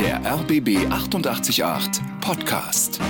Der RBB 888 Podcast.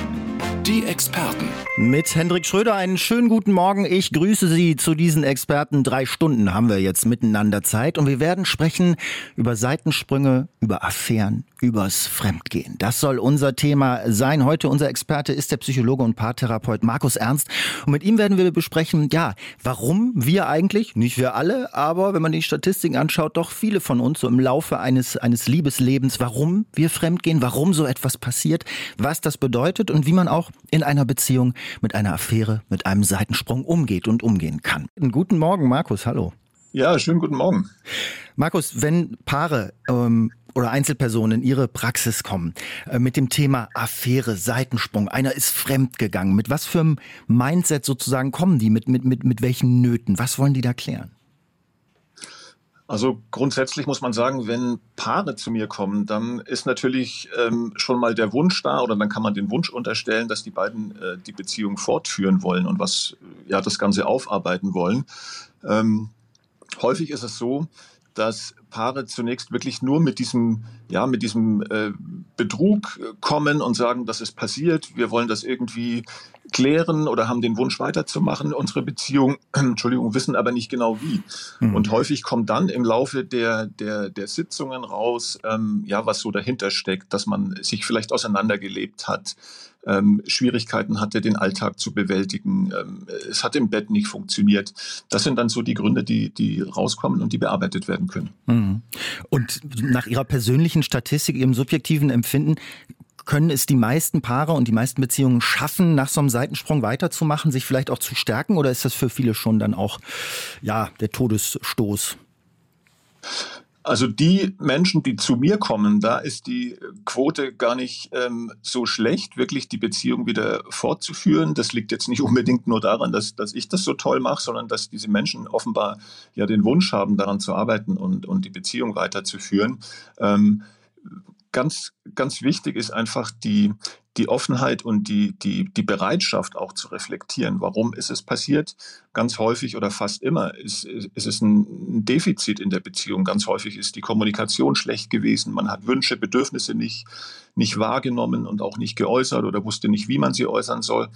Die Experten. Mit Hendrik Schröder einen schönen guten Morgen. Ich grüße Sie zu diesen Experten. Drei Stunden haben wir jetzt miteinander Zeit und wir werden sprechen über Seitensprünge, über Affären, übers Fremdgehen. Das soll unser Thema sein. Heute unser Experte ist der Psychologe und Paartherapeut Markus Ernst und mit ihm werden wir besprechen, ja, warum wir eigentlich, nicht wir alle, aber wenn man die Statistiken anschaut, doch viele von uns so im Laufe eines, eines Liebeslebens, warum wir fremdgehen, warum so etwas passiert, was das bedeutet und wie man auch in einer Beziehung mit einer Affäre, mit einem Seitensprung umgeht und umgehen kann. Guten Morgen, Markus, hallo. Ja, schönen guten Morgen. Markus, wenn Paare ähm, oder Einzelpersonen in ihre Praxis kommen. Äh, mit dem Thema Affäre, Seitensprung, einer ist fremdgegangen, mit was für einem Mindset sozusagen kommen die, mit, mit, mit, mit welchen Nöten, was wollen die da klären? Also grundsätzlich muss man sagen, wenn Paare zu mir kommen, dann ist natürlich ähm, schon mal der Wunsch da oder dann kann man den Wunsch unterstellen, dass die beiden äh, die Beziehung fortführen wollen und was ja das Ganze aufarbeiten wollen. Ähm, häufig ist es so, dass Paare zunächst wirklich nur mit diesem, ja, mit diesem äh, Betrug kommen und sagen, das ist passiert, wir wollen das irgendwie klären oder haben den Wunsch weiterzumachen, unsere Beziehung, Entschuldigung, wissen aber nicht genau wie. Mhm. Und häufig kommt dann im Laufe der, der, der Sitzungen raus, ähm, ja, was so dahinter steckt, dass man sich vielleicht auseinandergelebt hat, ähm, Schwierigkeiten hatte, den Alltag zu bewältigen. Ähm, es hat im Bett nicht funktioniert. Das sind dann so die Gründe, die, die rauskommen und die bearbeitet werden können. Mhm. Und nach Ihrer persönlichen Statistik, Ihrem subjektiven Empfinden, können es die meisten Paare und die meisten Beziehungen schaffen, nach so einem Seitensprung weiterzumachen, sich vielleicht auch zu stärken? Oder ist das für viele schon dann auch, ja, der Todesstoß? Also die Menschen, die zu mir kommen, da ist die Quote gar nicht ähm, so schlecht, wirklich die Beziehung wieder fortzuführen. Das liegt jetzt nicht unbedingt nur daran, dass, dass ich das so toll mache, sondern dass diese Menschen offenbar ja den Wunsch haben, daran zu arbeiten und, und die Beziehung weiterzuführen. Ähm, ganz, ganz wichtig ist einfach die, die Offenheit und die, die, die Bereitschaft auch zu reflektieren. Warum ist es passiert? Ganz häufig oder fast immer ist, ist es ein Defizit in der Beziehung. Ganz häufig ist die Kommunikation schlecht gewesen. Man hat Wünsche, Bedürfnisse nicht, nicht wahrgenommen und auch nicht geäußert oder wusste nicht, wie man sie äußern soll.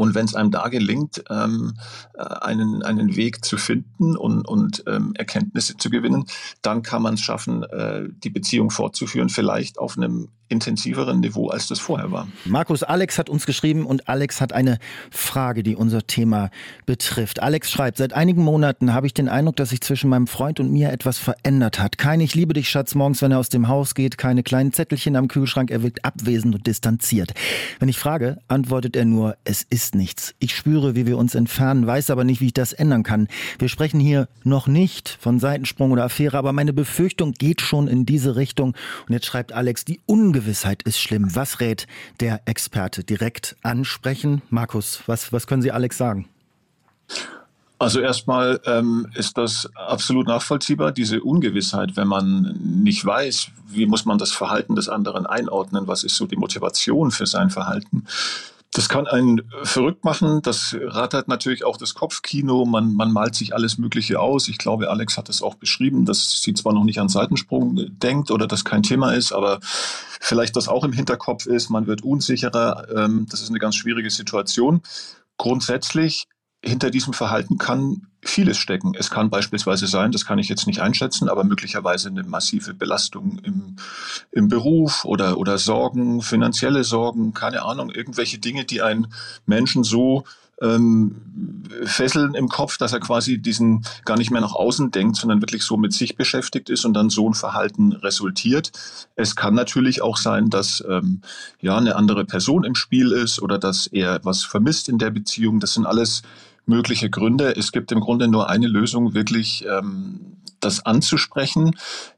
Und wenn es einem da gelingt, ähm, äh, einen, einen Weg zu finden und, und ähm, Erkenntnisse zu gewinnen, dann kann man es schaffen, äh, die Beziehung fortzuführen, vielleicht auf einem intensiveren Niveau, als das vorher war. Markus, Alex hat uns geschrieben und Alex hat eine Frage, die unser Thema betrifft. Alex schreibt, seit einigen Monaten habe ich den Eindruck, dass sich zwischen meinem Freund und mir etwas verändert hat. Kein Ich liebe dich, Schatz, morgens, wenn er aus dem Haus geht, keine kleinen Zettelchen am Kühlschrank, er wirkt abwesend und distanziert. Wenn ich frage, antwortet er nur, es ist nichts. Ich spüre, wie wir uns entfernen, weiß aber nicht, wie ich das ändern kann. Wir sprechen hier noch nicht von Seitensprung oder Affäre, aber meine Befürchtung geht schon in diese Richtung. Und jetzt schreibt Alex, die Ungewissheit Ungewissheit ist schlimm. Was rät der Experte? Direkt ansprechen? Markus, was, was können Sie Alex sagen? Also erstmal ähm, ist das absolut nachvollziehbar, diese Ungewissheit, wenn man nicht weiß, wie muss man das Verhalten des anderen einordnen, was ist so die Motivation für sein Verhalten. Das kann einen verrückt machen. Das rattert natürlich auch das Kopfkino. Man, man malt sich alles Mögliche aus. Ich glaube, Alex hat es auch beschrieben, dass sie zwar noch nicht an Seitensprung denkt oder das kein Thema ist, aber vielleicht das auch im Hinterkopf ist. Man wird unsicherer. Ähm, das ist eine ganz schwierige Situation. Grundsätzlich hinter diesem Verhalten kann vieles stecken. Es kann beispielsweise sein, das kann ich jetzt nicht einschätzen, aber möglicherweise eine massive Belastung im, im Beruf oder, oder Sorgen, finanzielle Sorgen, keine Ahnung, irgendwelche Dinge, die einen Menschen so ähm, fesseln im Kopf, dass er quasi diesen gar nicht mehr nach außen denkt, sondern wirklich so mit sich beschäftigt ist und dann so ein Verhalten resultiert. Es kann natürlich auch sein, dass ähm, ja eine andere Person im Spiel ist oder dass er was vermisst in der Beziehung. Das sind alles mögliche Gründe. Es gibt im Grunde nur eine Lösung, wirklich ähm, das anzusprechen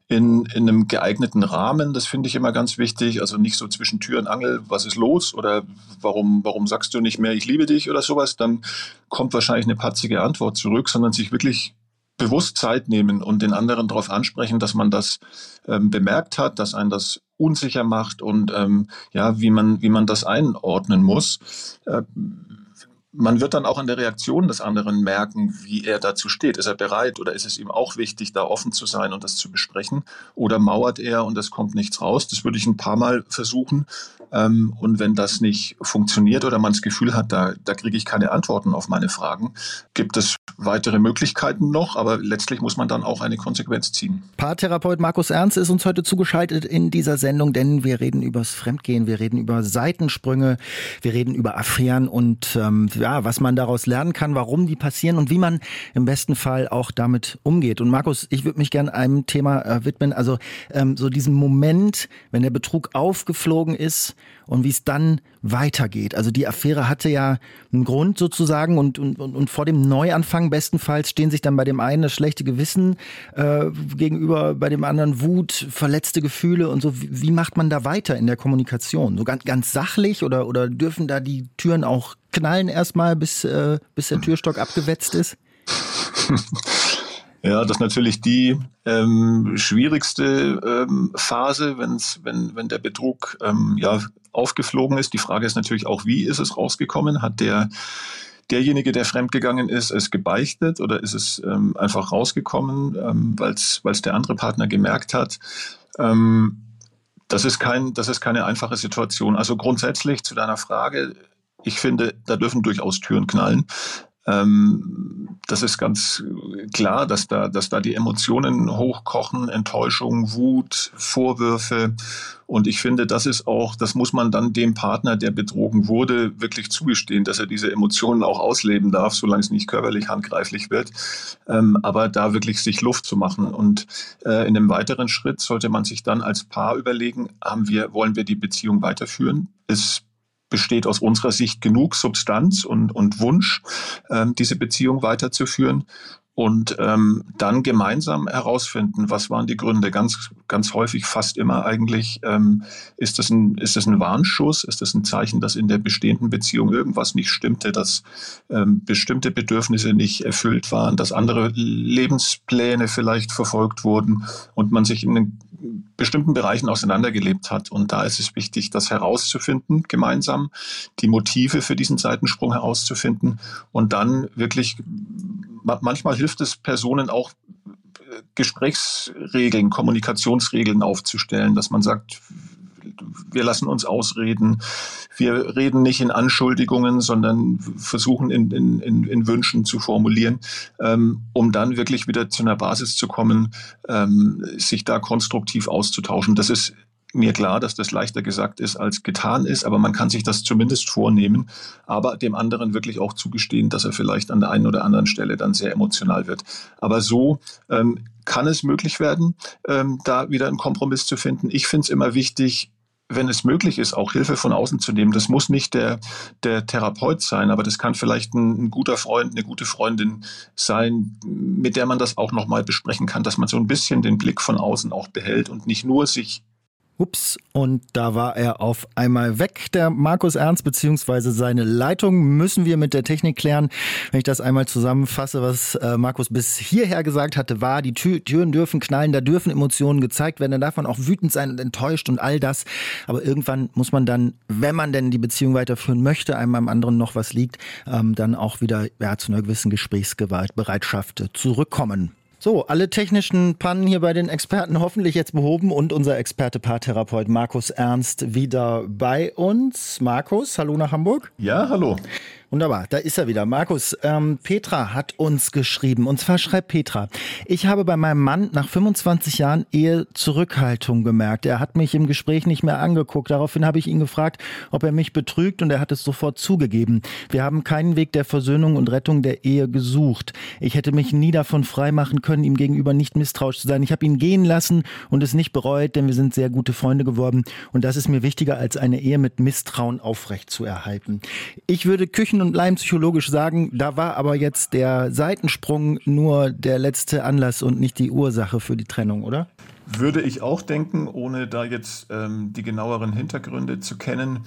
in, in einem geeigneten Rahmen. Das finde ich immer ganz wichtig. Also nicht so zwischen Tür und Angel, was ist los oder warum, warum sagst du nicht mehr, ich liebe dich oder sowas. Dann kommt wahrscheinlich eine patzige Antwort zurück, sondern sich wirklich bewusst Zeit nehmen und den anderen darauf ansprechen, dass man das ähm, bemerkt hat, dass einen das unsicher macht und ähm, ja, wie man, wie man das einordnen muss. Äh, man wird dann auch an der Reaktion des anderen merken, wie er dazu steht. Ist er bereit oder ist es ihm auch wichtig, da offen zu sein und das zu besprechen? Oder mauert er und es kommt nichts raus? Das würde ich ein paar Mal versuchen. Ähm, und wenn das nicht funktioniert oder man das Gefühl hat, da, da kriege ich keine Antworten auf meine Fragen, gibt es weitere Möglichkeiten noch, aber letztlich muss man dann auch eine Konsequenz ziehen. Paartherapeut Markus Ernst ist uns heute zugeschaltet in dieser Sendung, denn wir reden übers Fremdgehen, wir reden über Seitensprünge, wir reden über Affären und ähm, ja, was man daraus lernen kann, warum die passieren und wie man im besten Fall auch damit umgeht. Und Markus, ich würde mich gerne einem Thema äh, widmen, also ähm, so diesem Moment, wenn der Betrug aufgeflogen ist und wie es dann weitergeht. Also die Affäre hatte ja einen Grund sozusagen und, und, und vor dem Neuanfang bestenfalls stehen sich dann bei dem einen das schlechte Gewissen äh, gegenüber, bei dem anderen Wut, verletzte Gefühle und so. Wie, wie macht man da weiter in der Kommunikation? So ganz, ganz sachlich oder, oder dürfen da die Türen auch knallen erstmal, bis, äh, bis der Türstock abgewetzt ist? Ja, das ist natürlich die ähm, schwierigste ähm, Phase, wenn's, wenn, wenn der Betrug ähm, ja, aufgeflogen ist. Die Frage ist natürlich auch, wie ist es rausgekommen? Hat der derjenige, der fremdgegangen ist, es gebeichtet oder ist es ähm, einfach rausgekommen, ähm, weil es der andere Partner gemerkt hat? Ähm, das, ist kein, das ist keine einfache Situation. Also grundsätzlich zu deiner Frage, ich finde, da dürfen durchaus Türen knallen. Ähm, das ist ganz klar, dass da, dass da die Emotionen hochkochen, Enttäuschung, Wut, Vorwürfe. Und ich finde, das ist auch, das muss man dann dem Partner, der betrogen wurde, wirklich zugestehen, dass er diese Emotionen auch ausleben darf, solange es nicht körperlich handgreiflich wird. Ähm, aber da wirklich sich Luft zu machen. Und äh, in einem weiteren Schritt sollte man sich dann als Paar überlegen, haben wir, wollen wir die Beziehung weiterführen? Ist besteht aus unserer Sicht genug Substanz und, und Wunsch, ähm, diese Beziehung weiterzuführen und ähm, dann gemeinsam herausfinden, was waren die Gründe. Ganz, ganz häufig, fast immer eigentlich, ähm, ist, das ein, ist das ein Warnschuss, ist das ein Zeichen, dass in der bestehenden Beziehung irgendwas nicht stimmte, dass ähm, bestimmte Bedürfnisse nicht erfüllt waren, dass andere Lebenspläne vielleicht verfolgt wurden und man sich in bestimmten Bereichen auseinandergelebt hat. Und da ist es wichtig, das herauszufinden, gemeinsam, die Motive für diesen Seitensprung herauszufinden und dann wirklich, manchmal hilft es Personen auch, Gesprächsregeln, Kommunikationsregeln aufzustellen, dass man sagt, wir lassen uns ausreden. Wir reden nicht in Anschuldigungen, sondern versuchen in, in, in, Wünschen zu formulieren, ähm, um dann wirklich wieder zu einer Basis zu kommen, ähm, sich da konstruktiv auszutauschen. Das ist mir klar, dass das leichter gesagt ist als getan ist, aber man kann sich das zumindest vornehmen, aber dem anderen wirklich auch zugestehen, dass er vielleicht an der einen oder anderen Stelle dann sehr emotional wird. Aber so ähm, kann es möglich werden, ähm, da wieder einen Kompromiss zu finden. Ich finde es immer wichtig, wenn es möglich ist, auch Hilfe von außen zu nehmen. Das muss nicht der, der Therapeut sein, aber das kann vielleicht ein, ein guter Freund, eine gute Freundin sein, mit der man das auch nochmal besprechen kann, dass man so ein bisschen den Blick von außen auch behält und nicht nur sich Ups, und da war er auf einmal weg, der Markus Ernst, beziehungsweise seine Leitung müssen wir mit der Technik klären. Wenn ich das einmal zusammenfasse, was äh, Markus bis hierher gesagt hatte, war, die Tür, Türen dürfen knallen, da dürfen Emotionen gezeigt werden, dann darf man auch wütend sein und enttäuscht und all das. Aber irgendwann muss man dann, wenn man denn die Beziehung weiterführen möchte, einem am anderen noch was liegt, ähm, dann auch wieder ja, zu einer gewissen Gesprächsbereitschaft zurückkommen. So, alle technischen Pannen hier bei den Experten hoffentlich jetzt behoben und unser Experte Paartherapeut Markus Ernst wieder bei uns. Markus, hallo nach Hamburg. Ja, hallo. Wunderbar, da ist er wieder. Markus, ähm, Petra hat uns geschrieben. Und zwar schreibt Petra, ich habe bei meinem Mann nach 25 Jahren Ehe Zurückhaltung gemerkt. Er hat mich im Gespräch nicht mehr angeguckt. Daraufhin habe ich ihn gefragt, ob er mich betrügt und er hat es sofort zugegeben. Wir haben keinen Weg der Versöhnung und Rettung der Ehe gesucht. Ich hätte mich nie davon freimachen können, ihm gegenüber nicht misstrauisch zu sein. Ich habe ihn gehen lassen und es nicht bereut, denn wir sind sehr gute Freunde geworden. Und das ist mir wichtiger, als eine Ehe mit Misstrauen aufrecht zu erhalten. Ich würde Küchen und Leim psychologisch sagen, da war aber jetzt der Seitensprung nur der letzte Anlass und nicht die Ursache für die Trennung, oder? Würde ich auch denken, ohne da jetzt ähm, die genaueren Hintergründe zu kennen.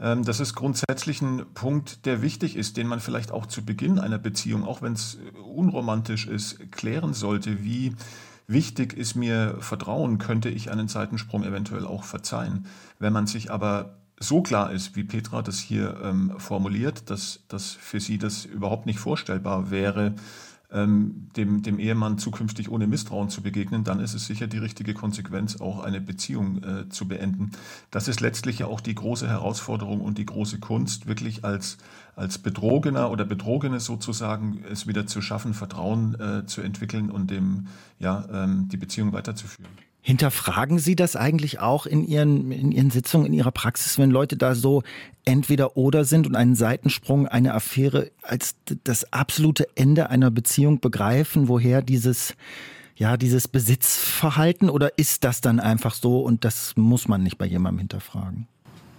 Ähm, das ist grundsätzlich ein Punkt, der wichtig ist, den man vielleicht auch zu Beginn einer Beziehung, auch wenn es unromantisch ist, klären sollte. Wie wichtig ist mir Vertrauen? Könnte ich einen Seitensprung eventuell auch verzeihen? Wenn man sich aber so klar ist, wie Petra das hier ähm, formuliert, dass, dass für sie das überhaupt nicht vorstellbar wäre, ähm, dem, dem Ehemann zukünftig ohne Misstrauen zu begegnen, dann ist es sicher die richtige Konsequenz, auch eine Beziehung äh, zu beenden. Das ist letztlich ja auch die große Herausforderung und die große Kunst, wirklich als, als Betrogener oder Betrogene sozusagen es wieder zu schaffen, Vertrauen äh, zu entwickeln und dem, ja, ähm, die Beziehung weiterzuführen. Hinterfragen Sie das eigentlich auch in Ihren, in Ihren Sitzungen, in Ihrer Praxis, wenn Leute da so entweder oder sind und einen Seitensprung, eine Affäre als das absolute Ende einer Beziehung begreifen, woher dieses, ja, dieses Besitzverhalten oder ist das dann einfach so und das muss man nicht bei jemandem hinterfragen?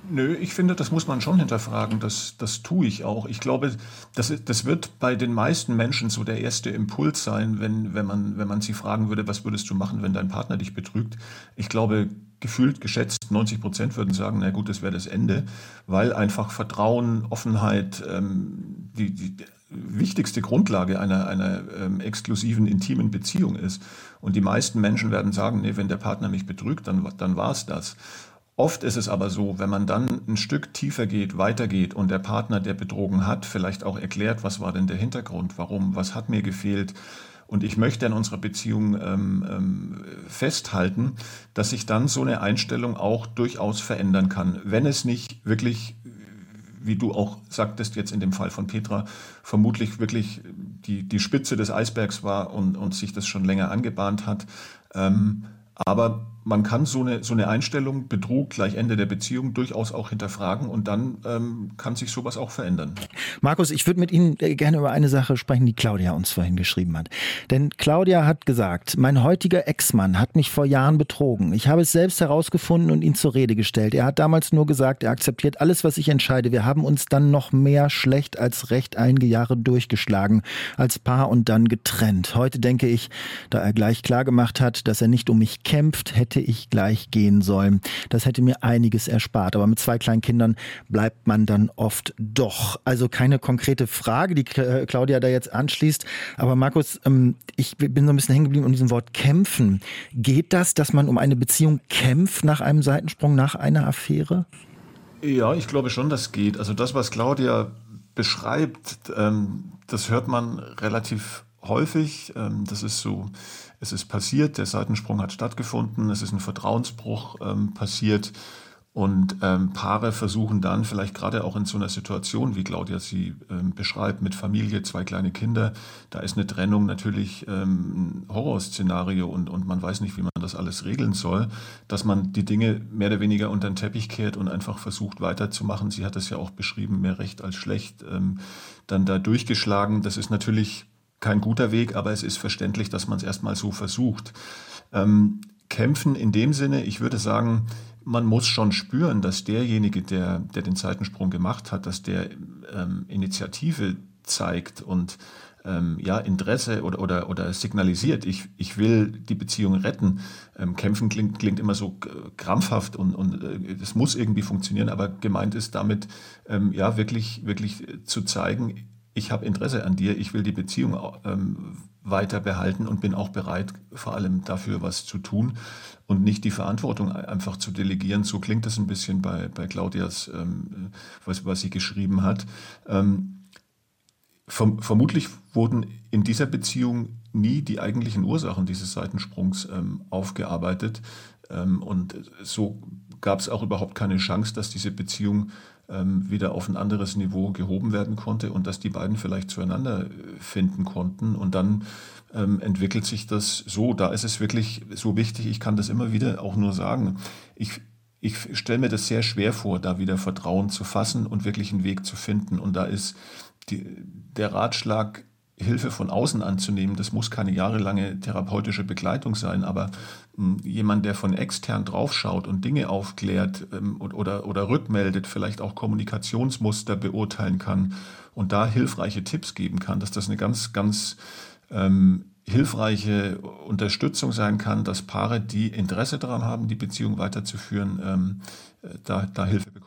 Nö, ich finde, das muss man schon hinterfragen. Das, das tue ich auch. Ich glaube, das, das wird bei den meisten Menschen so der erste Impuls sein, wenn, wenn, man, wenn man sie fragen würde, was würdest du machen, wenn dein Partner dich betrügt. Ich glaube, gefühlt geschätzt 90 Prozent würden sagen, na gut, das wäre das Ende, weil einfach Vertrauen, Offenheit, ähm, die, die wichtigste Grundlage einer, einer ähm, exklusiven, intimen Beziehung ist. Und die meisten Menschen werden sagen, nee, wenn der Partner mich betrügt, dann, dann war es das. Oft ist es aber so, wenn man dann ein Stück tiefer geht, weitergeht und der Partner, der betrogen hat, vielleicht auch erklärt, was war denn der Hintergrund, warum, was hat mir gefehlt. Und ich möchte in unserer Beziehung ähm, ähm, festhalten, dass sich dann so eine Einstellung auch durchaus verändern kann, wenn es nicht wirklich, wie du auch sagtest jetzt in dem Fall von Petra, vermutlich wirklich die, die Spitze des Eisbergs war und, und sich das schon länger angebahnt hat. Ähm, aber man kann so eine, so eine Einstellung, Betrug gleich Ende der Beziehung, durchaus auch hinterfragen und dann ähm, kann sich sowas auch verändern. Markus, ich würde mit Ihnen äh, gerne über eine Sache sprechen, die Claudia uns vorhin geschrieben hat. Denn Claudia hat gesagt, mein heutiger Ex-Mann hat mich vor Jahren betrogen. Ich habe es selbst herausgefunden und ihn zur Rede gestellt. Er hat damals nur gesagt, er akzeptiert alles, was ich entscheide. Wir haben uns dann noch mehr schlecht als recht einige Jahre durchgeschlagen, als Paar und dann getrennt. Heute denke ich, da er gleich klar gemacht hat, dass er nicht um mich kämpft, hätte hätte ich gleich gehen sollen. Das hätte mir einiges erspart. Aber mit zwei kleinen Kindern bleibt man dann oft doch. Also keine konkrete Frage, die Claudia da jetzt anschließt. Aber Markus, ähm, ich bin so ein bisschen hängen geblieben an diesem Wort kämpfen. Geht das, dass man um eine Beziehung kämpft nach einem Seitensprung, nach einer Affäre? Ja, ich glaube schon, das geht. Also das, was Claudia beschreibt, ähm, das hört man relativ häufig. Ähm, das ist so es ist passiert, der Seitensprung hat stattgefunden, es ist ein Vertrauensbruch ähm, passiert und ähm, Paare versuchen dann vielleicht gerade auch in so einer Situation, wie Claudia sie ähm, beschreibt, mit Familie, zwei kleine Kinder, da ist eine Trennung natürlich ähm, ein Horrorszenario und, und man weiß nicht, wie man das alles regeln soll, dass man die Dinge mehr oder weniger unter den Teppich kehrt und einfach versucht weiterzumachen. Sie hat es ja auch beschrieben, mehr recht als schlecht, ähm, dann da durchgeschlagen. Das ist natürlich kein guter Weg, aber es ist verständlich, dass man es erstmal so versucht. Ähm, kämpfen in dem Sinne, ich würde sagen, man muss schon spüren, dass derjenige, der, der den Seitensprung gemacht hat, dass der ähm, Initiative zeigt und ähm, ja, Interesse oder, oder, oder signalisiert, ich, ich will die Beziehung retten. Ähm, kämpfen klingt, klingt immer so krampfhaft und, und äh, muss irgendwie funktionieren, aber gemeint ist damit, ähm, ja, wirklich, wirklich zu zeigen, ich habe Interesse an dir, ich will die Beziehung ähm, weiter behalten und bin auch bereit, vor allem dafür was zu tun und nicht die Verantwortung einfach zu delegieren. So klingt das ein bisschen bei, bei Claudias, ähm, was, was sie geschrieben hat. Ähm, verm vermutlich wurden in dieser Beziehung nie die eigentlichen Ursachen dieses Seitensprungs ähm, aufgearbeitet. Ähm, und so gab es auch überhaupt keine Chance, dass diese Beziehung wieder auf ein anderes Niveau gehoben werden konnte und dass die beiden vielleicht zueinander äh, finden konnten. Und dann ähm, entwickelt sich das so. Da ist es wirklich so wichtig, ich kann das immer wieder auch nur sagen. Ich, ich stelle mir das sehr schwer vor, da wieder Vertrauen zu fassen und wirklich einen Weg zu finden. Und da ist die, der Ratschlag, Hilfe von außen anzunehmen. Das muss keine jahrelange therapeutische Begleitung sein, aber hm, jemand, der von extern draufschaut und Dinge aufklärt ähm, oder, oder rückmeldet, vielleicht auch Kommunikationsmuster beurteilen kann und da hilfreiche Tipps geben kann, dass das eine ganz, ganz ähm, hilfreiche Unterstützung sein kann, dass Paare, die Interesse daran haben, die Beziehung weiterzuführen, ähm, äh, da, da Hilfe bekommen.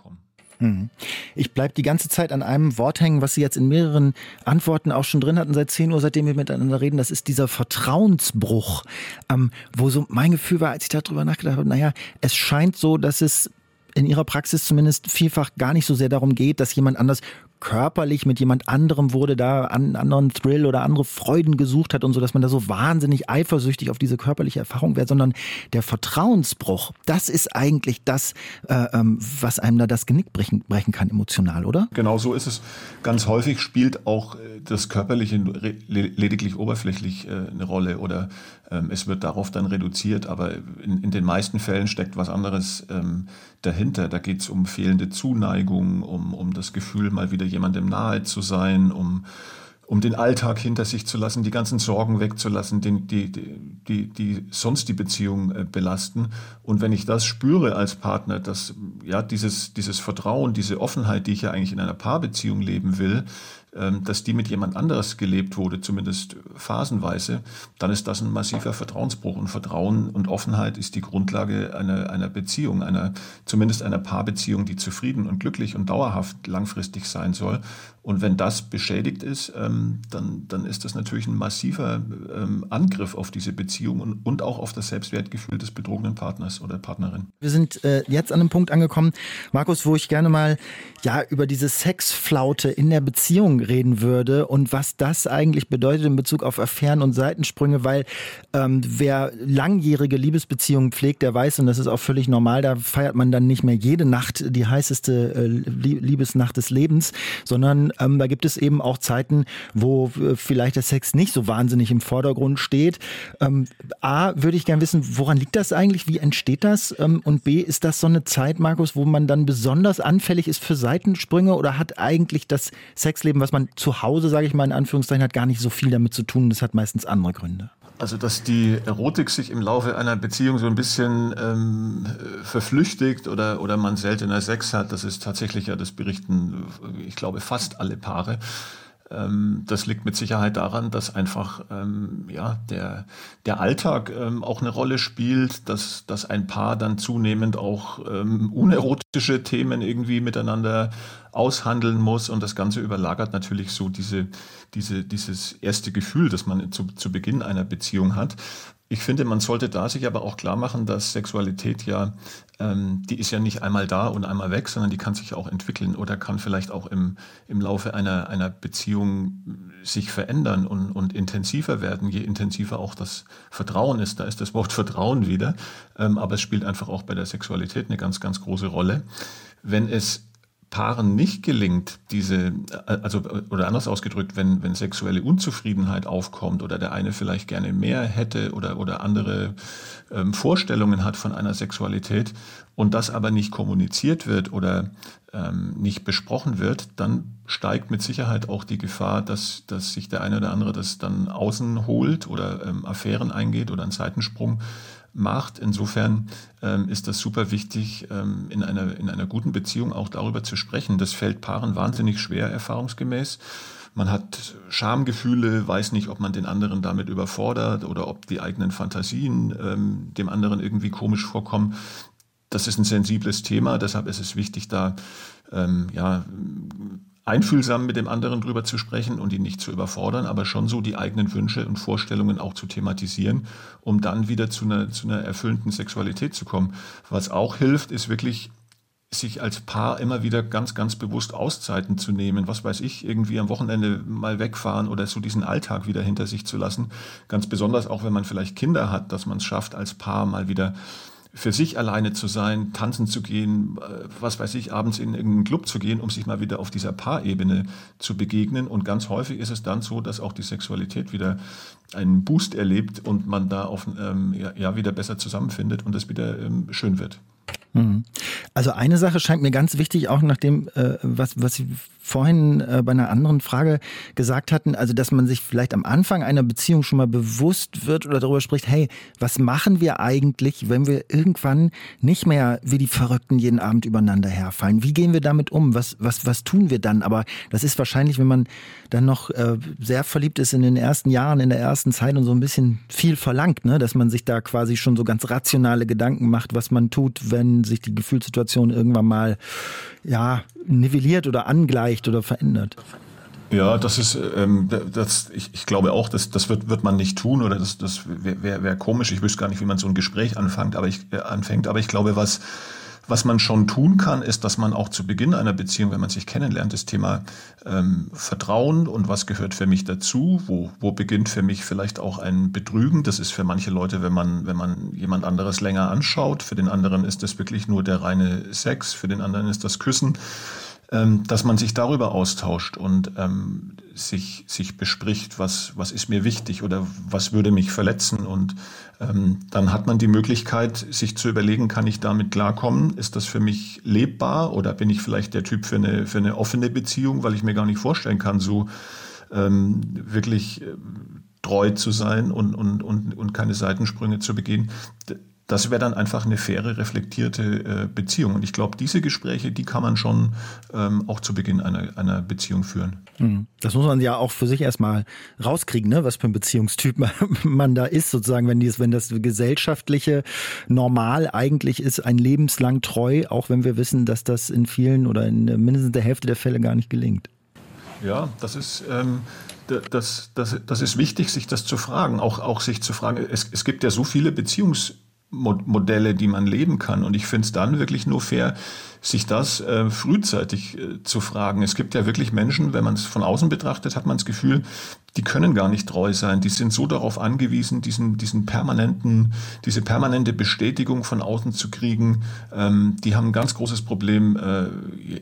Hm. Ich bleibe die ganze Zeit an einem Wort hängen, was Sie jetzt in mehreren Antworten auch schon drin hatten seit 10 Uhr, seitdem wir miteinander reden. Das ist dieser Vertrauensbruch, ähm, wo so mein Gefühl war, als ich darüber nachgedacht habe, naja, es scheint so, dass es in Ihrer Praxis zumindest vielfach gar nicht so sehr darum geht, dass jemand anders körperlich mit jemand anderem wurde, da einen anderen Thrill oder andere Freuden gesucht hat und so, dass man da so wahnsinnig eifersüchtig auf diese körperliche Erfahrung wäre, sondern der Vertrauensbruch, das ist eigentlich das, äh, ähm, was einem da das Genick brechen, brechen kann emotional, oder? Genau so ist es. Ganz häufig spielt auch äh, das Körperliche lediglich oberflächlich äh, eine Rolle oder ähm, es wird darauf dann reduziert, aber in, in den meisten Fällen steckt was anderes ähm, dahinter. Da geht es um fehlende Zuneigung, um, um das Gefühl, mal wieder jemandem nahe zu sein, um, um den Alltag hinter sich zu lassen, die ganzen Sorgen wegzulassen, die, die, die, die sonst die Beziehung äh, belasten. Und wenn ich das spüre als Partner, dass ja dieses, dieses Vertrauen, diese Offenheit, die ich ja eigentlich in einer Paarbeziehung leben will, dass die mit jemand anderes gelebt wurde, zumindest phasenweise, dann ist das ein massiver Vertrauensbruch. Und Vertrauen und Offenheit ist die Grundlage einer, einer Beziehung, einer, zumindest einer Paarbeziehung, die zufrieden und glücklich und dauerhaft langfristig sein soll. Und wenn das beschädigt ist, ähm, dann, dann ist das natürlich ein massiver ähm, Angriff auf diese Beziehung und, und auch auf das Selbstwertgefühl des betrogenen Partners oder Partnerin. Wir sind äh, jetzt an einem Punkt angekommen, Markus, wo ich gerne mal ja über diese Sexflaute in der Beziehung reden würde und was das eigentlich bedeutet in Bezug auf Affären und Seitensprünge, weil ähm, wer langjährige Liebesbeziehungen pflegt, der weiß, und das ist auch völlig normal, da feiert man dann nicht mehr jede Nacht die heißeste äh, Liebesnacht des Lebens, sondern ähm, da gibt es eben auch Zeiten, wo äh, vielleicht der Sex nicht so wahnsinnig im Vordergrund steht. Ähm, A, würde ich gerne wissen, woran liegt das eigentlich? Wie entsteht das? Ähm, und B, ist das so eine Zeit, Markus, wo man dann besonders anfällig ist für Seitensprünge oder hat eigentlich das Sexleben, was man zu Hause, sage ich mal in Anführungszeichen, hat gar nicht so viel damit zu tun? Das hat meistens andere Gründe. Also, dass die Erotik sich im Laufe einer Beziehung so ein bisschen ähm, verflüchtigt oder, oder man seltener Sex hat, das ist tatsächlich ja das Berichten, ich glaube, fast alle Paare. Ähm, das liegt mit Sicherheit daran, dass einfach ähm, ja, der, der Alltag ähm, auch eine Rolle spielt, dass, dass ein Paar dann zunehmend auch ähm, unerotische Themen irgendwie miteinander aushandeln muss und das Ganze überlagert natürlich so diese, diese, dieses erste Gefühl, das man zu, zu Beginn einer Beziehung hat. Ich finde, man sollte da sich aber auch klar machen, dass Sexualität ja, ähm, die ist ja nicht einmal da und einmal weg, sondern die kann sich auch entwickeln oder kann vielleicht auch im, im Laufe einer, einer Beziehung sich verändern und, und intensiver werden, je intensiver auch das Vertrauen ist. Da ist das Wort Vertrauen wieder, ähm, aber es spielt einfach auch bei der Sexualität eine ganz, ganz große Rolle. Wenn es Paaren nicht gelingt, diese, also, oder anders ausgedrückt, wenn, wenn sexuelle Unzufriedenheit aufkommt oder der eine vielleicht gerne mehr hätte oder, oder andere ähm, Vorstellungen hat von einer Sexualität und das aber nicht kommuniziert wird oder ähm, nicht besprochen wird, dann steigt mit Sicherheit auch die Gefahr, dass, dass sich der eine oder andere das dann außen holt oder ähm, Affären eingeht oder einen Seitensprung macht. Insofern ähm, ist das super wichtig, ähm, in, einer, in einer guten Beziehung auch darüber zu sprechen. Das fällt Paaren wahnsinnig schwer, erfahrungsgemäß. Man hat Schamgefühle, weiß nicht, ob man den anderen damit überfordert oder ob die eigenen Fantasien ähm, dem anderen irgendwie komisch vorkommen. Das ist ein sensibles Thema, deshalb ist es wichtig, da ähm, ja, einfühlsam mit dem anderen drüber zu sprechen und ihn nicht zu überfordern, aber schon so die eigenen Wünsche und Vorstellungen auch zu thematisieren, um dann wieder zu einer, zu einer erfüllenden Sexualität zu kommen. Was auch hilft, ist wirklich sich als Paar immer wieder ganz, ganz bewusst Auszeiten zu nehmen. Was weiß ich, irgendwie am Wochenende mal wegfahren oder so diesen Alltag wieder hinter sich zu lassen. Ganz besonders auch, wenn man vielleicht Kinder hat, dass man es schafft, als Paar mal wieder für sich alleine zu sein, tanzen zu gehen, äh, was weiß ich, abends in irgendeinen Club zu gehen, um sich mal wieder auf dieser Paarebene zu begegnen. Und ganz häufig ist es dann so, dass auch die Sexualität wieder einen Boost erlebt und man da auf, ähm, ja, wieder besser zusammenfindet und es wieder ähm, schön wird. Mhm. Also eine Sache scheint mir ganz wichtig, auch nach dem, äh, was, was Sie vorhin äh, bei einer anderen Frage gesagt hatten, also dass man sich vielleicht am Anfang einer Beziehung schon mal bewusst wird oder darüber spricht, hey, was machen wir eigentlich, wenn wir irgendwann nicht mehr wie die Verrückten jeden Abend übereinander herfallen? Wie gehen wir damit um? Was, was, was tun wir dann? Aber das ist wahrscheinlich, wenn man dann noch äh, sehr verliebt ist in den ersten Jahren, in der ersten Zeit und so ein bisschen viel verlangt, ne? dass man sich da quasi schon so ganz rationale Gedanken macht, was man tut, wenn sich die Gefühlssituation irgendwann mal ja, nivelliert oder angleicht oder verändert. Ja, das ist, ähm, das, ich, ich glaube auch, das, das wird, wird man nicht tun oder das, das wäre wär, wär komisch. Ich wüsste gar nicht, wie man so ein Gespräch anfängt, aber ich, äh, anfängt. Aber ich glaube, was, Was man schon tun kann, ist, dass man auch zu Beginn einer Beziehung, wenn man sich kennenlernt, das Thema ähm, Vertrauen und was gehört für mich dazu, wo, wo beginnt für mich vielleicht auch ein Betrügen. Das ist für manche Leute, wenn man, wenn man jemand anderes länger anschaut, für den anderen ist das wirklich nur der reine Sex, für den anderen ist das Küssen dass man sich darüber austauscht und ähm, sich, sich bespricht, was, was ist mir wichtig oder was würde mich verletzen. Und ähm, dann hat man die Möglichkeit, sich zu überlegen, kann ich damit klarkommen? Ist das für mich lebbar oder bin ich vielleicht der Typ für eine, für eine offene Beziehung, weil ich mir gar nicht vorstellen kann, so ähm, wirklich äh, treu zu sein und, und, und, und keine Seitensprünge zu begehen das wäre dann einfach eine faire, reflektierte äh, Beziehung. Und ich glaube, diese Gespräche, die kann man schon ähm, auch zu Beginn einer, einer Beziehung führen. Hm. Das muss man ja auch für sich erstmal rauskriegen, ne? was für ein Beziehungstyp man, man da ist, sozusagen, wenn, dies, wenn das gesellschaftliche Normal eigentlich ist, ein lebenslang treu, auch wenn wir wissen, dass das in vielen oder in mindestens der Hälfte der Fälle gar nicht gelingt. Ja, das ist. Ähm das, das, das ist wichtig, sich das zu fragen, auch, auch sich zu fragen. Es, es gibt ja so viele Beziehungs Modelle, die man leben kann. Und ich finde es dann wirklich nur fair, sich das äh, frühzeitig äh, zu fragen. Es gibt ja wirklich Menschen, wenn man es von außen betrachtet, hat man das Gefühl, die können gar nicht treu sein. Die sind so darauf angewiesen, diesen, diesen permanenten, diese permanente Bestätigung von außen zu kriegen. Ähm, die haben ein ganz großes Problem, äh,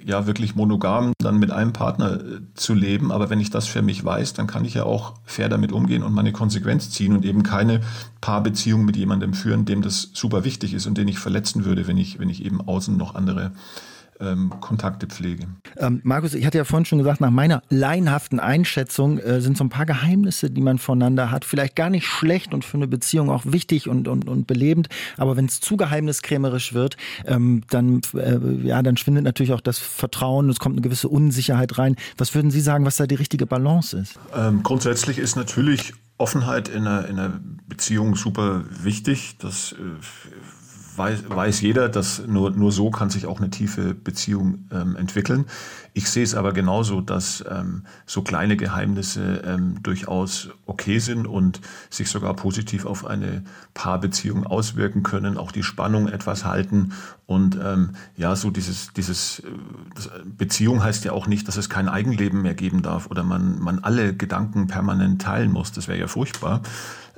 ja wirklich monogam dann mit einem Partner äh, zu leben. Aber wenn ich das für mich weiß, dann kann ich ja auch fair damit umgehen und meine Konsequenz ziehen und eben keine Paarbeziehung mit jemandem führen, dem das super wichtig ist und den ich verletzen würde, wenn ich, wenn ich eben außen noch andere ähm, Kontakte pflege. Ähm, Markus, ich hatte ja vorhin schon gesagt, nach meiner laienhaften Einschätzung äh, sind so ein paar Geheimnisse, die man voneinander hat, vielleicht gar nicht schlecht und für eine Beziehung auch wichtig und, und, und belebend. Aber wenn es zu geheimniskrämerisch wird, ähm, dann, äh, ja, dann schwindet natürlich auch das Vertrauen, es kommt eine gewisse Unsicherheit rein. Was würden Sie sagen, was da die richtige Balance ist? Ähm, grundsätzlich ist natürlich Offenheit in einer, in einer Beziehung super wichtig. Das äh, weiß, weiß jeder, dass nur, nur so kann sich auch eine tiefe Beziehung ähm, entwickeln. Ich sehe es aber genauso, dass ähm, so kleine Geheimnisse ähm, durchaus okay sind und sich sogar positiv auf eine Paarbeziehung auswirken können, auch die Spannung etwas halten. Und ähm, ja, so dieses, dieses Beziehung heißt ja auch nicht, dass es kein Eigenleben mehr geben darf oder man, man alle Gedanken permanent teilen muss. Das wäre ja furchtbar.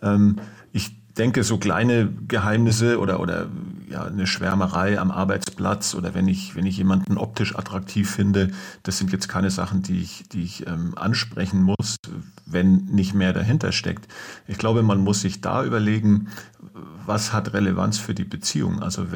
Ähm, ich denke, so kleine Geheimnisse oder, oder ja, eine Schwärmerei am Arbeitsplatz oder wenn ich, wenn ich jemanden optisch attraktiv finde, das sind jetzt keine Sachen, die ich, die ich ähm, ansprechen muss, wenn nicht mehr dahinter steckt. Ich glaube, man muss sich da überlegen, was hat Relevanz für die Beziehung? Also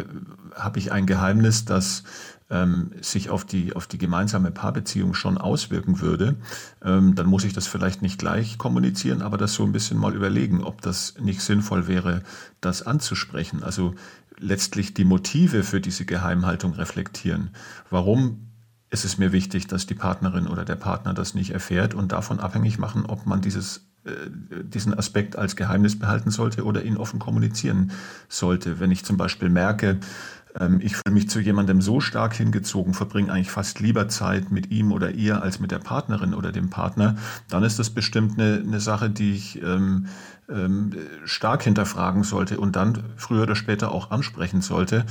habe ich ein Geheimnis, das ähm, sich auf die, auf die gemeinsame Paarbeziehung schon auswirken würde, ähm, dann muss ich das vielleicht nicht gleich kommunizieren, aber das so ein bisschen mal überlegen, ob das nicht sinnvoll wäre, das anzusprechen. Also letztlich die Motive für diese Geheimhaltung reflektieren. Warum ist es mir wichtig, dass die Partnerin oder der Partner das nicht erfährt und davon abhängig machen, ob man dieses äh, diesen Aspekt als Geheimnis behalten sollte oder ihn offen kommunizieren sollte. Wenn ich zum Beispiel merke, ähm, ich fühle mich zu jemandem so stark hingezogen, verbringe eigentlich fast lieber Zeit mit ihm oder ihr als mit der Partnerin oder dem Partner, dann ist das bestimmt eine, eine Sache, die ich ähm, ähm, stark hinterfragen sollte und dann früher oder später auch ansprechen sollte,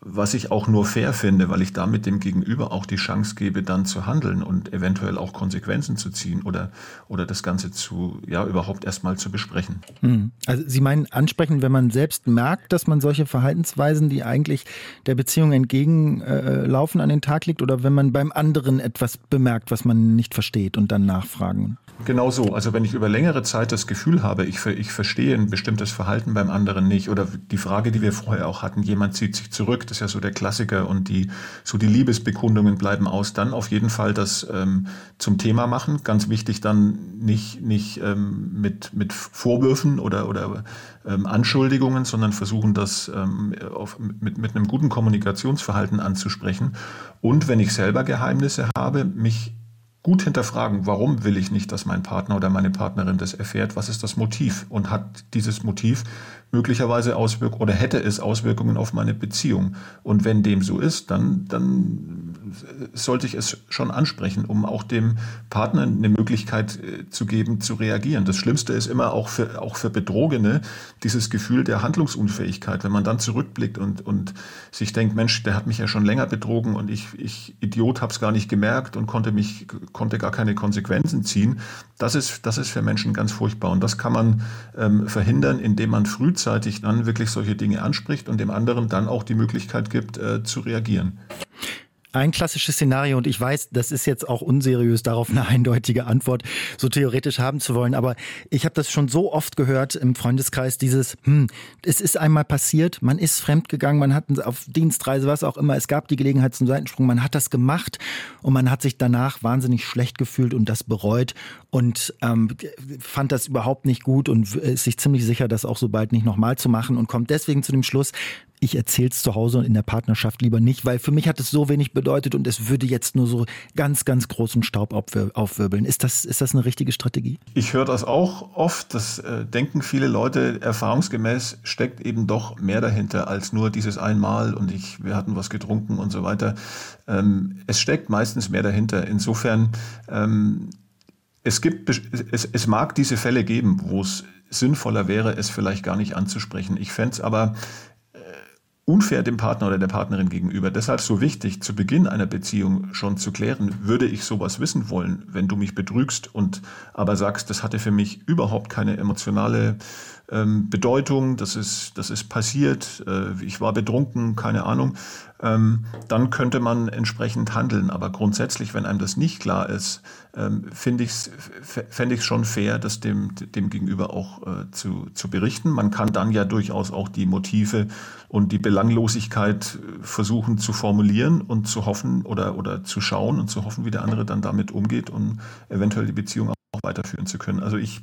was ich auch nur fair finde, weil ich damit dem Gegenüber auch die Chance gebe, dann zu handeln und eventuell auch Konsequenzen zu ziehen oder, oder das Ganze zu, ja, überhaupt erstmal zu besprechen. Hm. Also Sie meinen ansprechen, wenn man selbst merkt, dass man solche Verhaltensweisen, die eigentlich der Beziehung entgegenlaufen, an den Tag legt oder wenn man beim anderen etwas bemerkt, was man nicht versteht und dann nachfragen? Genau so. Also wenn ich über längere Zeit das Gefühl habe, ich, ich verstehe ein bestimmtes Verhalten beim anderen nicht oder die Frage, die wir vorher auch hatten, jemand zieht sich zurück, ist ja so der Klassiker und die so die Liebesbekundungen bleiben aus, dann auf jeden Fall das ähm, zum Thema machen. Ganz wichtig dann nicht, nicht ähm, mit, mit Vorwürfen oder, oder ähm, Anschuldigungen, sondern versuchen das ähm, auf, mit, mit einem guten Kommunikationsverhalten anzusprechen. Und wenn ich selber Geheimnisse habe, mich gut hinterfragen, warum will ich nicht, dass mein Partner oder meine Partnerin das erfährt, was ist das Motiv und hat dieses Motiv möglicherweise Auswirkungen oder hätte es Auswirkungen auf meine Beziehung. Und wenn dem so ist, dann, dann sollte ich es schon ansprechen, um auch dem Partner eine Möglichkeit äh, zu geben, zu reagieren. Das Schlimmste ist immer auch für, auch für Betrogene dieses Gefühl der Handlungsunfähigkeit, wenn man dann zurückblickt und, und sich denkt, Mensch, der hat mich ja schon länger betrogen und ich, ich Idiot, habe es gar nicht gemerkt und konnte, mich, konnte gar keine Konsequenzen ziehen. Das ist, das ist für Menschen ganz furchtbar. Und das kann man ähm, verhindern, indem man frühzeitig dann wirklich solche Dinge anspricht und dem anderen dann auch die Möglichkeit gibt, äh, zu reagieren. Ein klassisches Szenario, und ich weiß, das ist jetzt auch unseriös, darauf eine eindeutige Antwort so theoretisch haben zu wollen, aber ich habe das schon so oft gehört im Freundeskreis, dieses, hm, es ist einmal passiert, man ist fremdgegangen, man hat auf Dienstreise, was auch immer, es gab die Gelegenheit zum Seitensprung, man hat das gemacht und man hat sich danach wahnsinnig schlecht gefühlt und das bereut und ähm, fand das überhaupt nicht gut und ist sich ziemlich sicher, das auch so bald nicht nochmal zu machen und kommt deswegen zu dem Schluss, ich erzähle es zu Hause und in der Partnerschaft lieber nicht, weil für mich hat es so wenig bedeutet und es würde jetzt nur so ganz, ganz großen Staub aufwirbeln. Ist das, ist das eine richtige Strategie? Ich höre das auch oft. Das äh, denken viele Leute. Erfahrungsgemäß steckt eben doch mehr dahinter als nur dieses einmal und ich, wir hatten was getrunken und so weiter. Ähm, es steckt meistens mehr dahinter. Insofern, ähm, es gibt, es, es mag diese Fälle geben, wo es sinnvoller wäre, es vielleicht gar nicht anzusprechen. Ich fände es aber unfair dem Partner oder der Partnerin gegenüber. Deshalb so wichtig, zu Beginn einer Beziehung schon zu klären, würde ich sowas wissen wollen, wenn du mich betrügst und aber sagst, das hatte für mich überhaupt keine emotionale ähm, Bedeutung, das ist, das ist passiert, äh, ich war betrunken, keine Ahnung, ähm, dann könnte man entsprechend handeln. Aber grundsätzlich, wenn einem das nicht klar ist, ähm, finde ich es fände schon fair, das dem, dem Gegenüber auch äh, zu, zu berichten. Man kann dann ja durchaus auch die Motive und die Belanglosigkeit äh, versuchen zu formulieren und zu hoffen oder, oder zu schauen und zu hoffen, wie der andere dann damit umgeht und eventuell die Beziehung auch weiterführen zu können. Also ich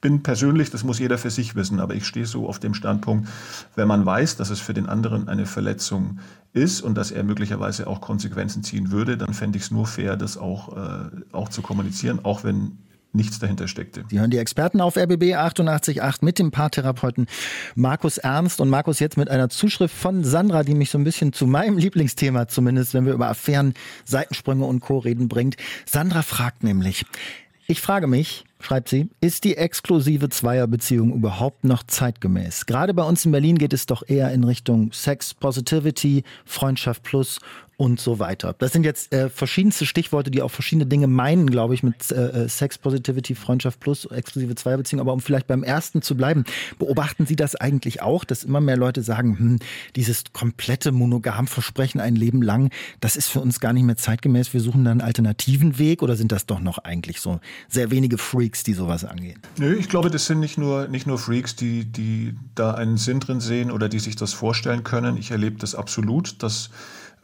bin persönlich, das muss jeder für sich wissen, aber ich stehe so auf dem Standpunkt, wenn man weiß, dass es für den anderen eine Verletzung ist und dass er möglicherweise auch Konsequenzen ziehen würde, dann fände ich es nur fair, das auch, äh, auch zu kommunizieren, auch wenn nichts dahinter steckte. Sie hören die Experten auf RBB 88.8 mit dem Paartherapeuten Markus Ernst und Markus jetzt mit einer Zuschrift von Sandra, die mich so ein bisschen zu meinem Lieblingsthema zumindest, wenn wir über Affären, Seitensprünge und Co. reden, bringt. Sandra fragt nämlich, ich frage mich, schreibt sie, ist die exklusive Zweierbeziehung überhaupt noch zeitgemäß? Gerade bei uns in Berlin geht es doch eher in Richtung Sex Positivity, Freundschaft Plus und so weiter. Das sind jetzt äh, verschiedenste Stichworte, die auch verschiedene Dinge meinen, glaube ich, mit äh, äh, Sex Positivity, Freundschaft plus, exklusive Zweierbeziehung. Aber um vielleicht beim ersten zu bleiben, beobachten Sie das eigentlich auch, dass immer mehr Leute sagen, hm, dieses komplette Monogam-Versprechen ein Leben lang, das ist für uns gar nicht mehr zeitgemäß. Wir suchen da einen alternativen Weg oder sind das doch noch eigentlich so sehr wenige Freaks, die sowas angehen? Nö, ich glaube, das sind nicht nur, nicht nur Freaks, die, die da einen Sinn drin sehen oder die sich das vorstellen können. Ich erlebe das absolut, dass